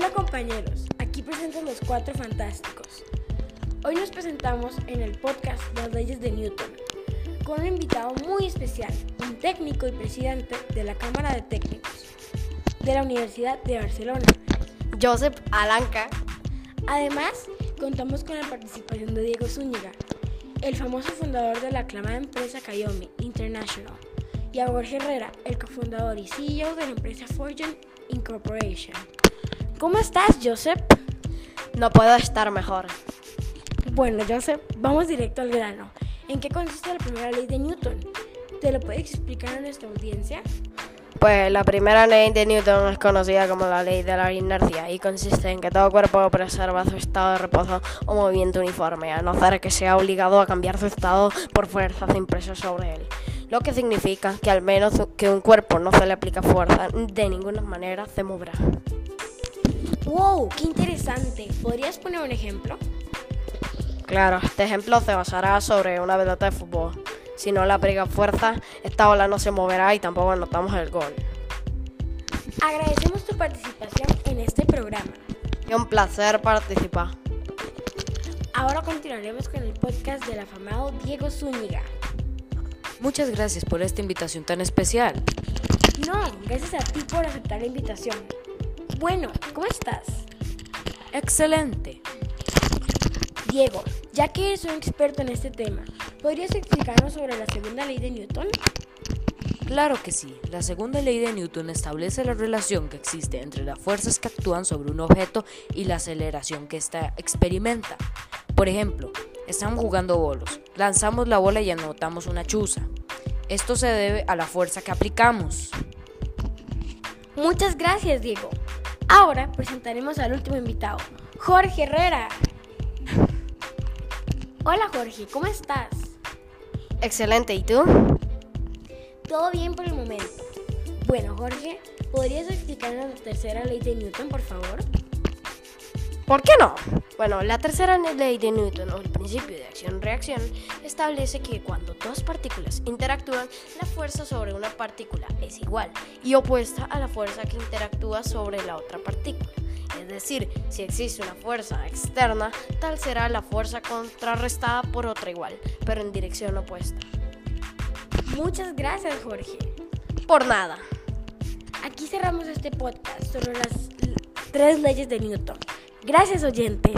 Hola compañeros, aquí presento los cuatro fantásticos. Hoy nos presentamos en el podcast Las leyes de Newton con un invitado muy especial, un técnico y presidente de la Cámara de Técnicos de la Universidad de Barcelona, Joseph Alanca. Además, contamos con la participación de Diego Zúñiga, el famoso fundador de la aclamada empresa Kayomi International, y a Jorge Herrera, el cofundador y CEO de la empresa Fortune Incorporation. ¿Cómo estás, Joseph? No puedo estar mejor. Bueno, Joseph, vamos directo al grano. ¿En qué consiste la primera ley de Newton? ¿Te lo puedes explicar a nuestra audiencia? Pues la primera ley de Newton es conocida como la ley de la inercia y consiste en que todo cuerpo preserva su estado de reposo o movimiento uniforme, a no ser que sea obligado a cambiar su estado por fuerzas impresas sobre él. Lo que significa que al menos que un cuerpo no se le aplica fuerza, de ninguna manera se moverá. ¡Wow! ¡Qué interesante! ¿Podrías poner un ejemplo? Claro, este ejemplo se basará sobre una pelota de fútbol. Si no le aplica fuerza, esta ola no se moverá y tampoco anotamos el gol. Agradecemos tu participación en este programa. Es un placer participar. Ahora continuaremos con el podcast del afamado Diego Zúñiga. Muchas gracias por esta invitación tan especial. No, gracias a ti por aceptar la invitación. Bueno, ¿cómo estás? Excelente. Diego, ya que eres un experto en este tema, ¿podrías explicarnos sobre la segunda ley de Newton? Claro que sí. La segunda ley de Newton establece la relación que existe entre las fuerzas que actúan sobre un objeto y la aceleración que ésta experimenta. Por ejemplo, estamos jugando bolos, lanzamos la bola y anotamos una chuza. Esto se debe a la fuerza que aplicamos. Muchas gracias, Diego. Ahora presentaremos al último invitado, Jorge Herrera. Hola Jorge, ¿cómo estás? Excelente, ¿y tú? Todo bien por el momento. Bueno, Jorge, ¿podrías explicarnos la tercera ley de Newton, por favor? ¿Por qué no? Bueno, la tercera ley de Newton, o el principio de acción-reacción, establece que cuando dos partículas interactúan, la fuerza sobre una partícula es igual y opuesta a la fuerza que interactúa sobre la otra partícula. Es decir, si existe una fuerza externa, tal será la fuerza contrarrestada por otra igual, pero en dirección opuesta. Muchas gracias, Jorge. Por nada. Aquí cerramos este podcast sobre las tres leyes de Newton. Gracias, oyentes.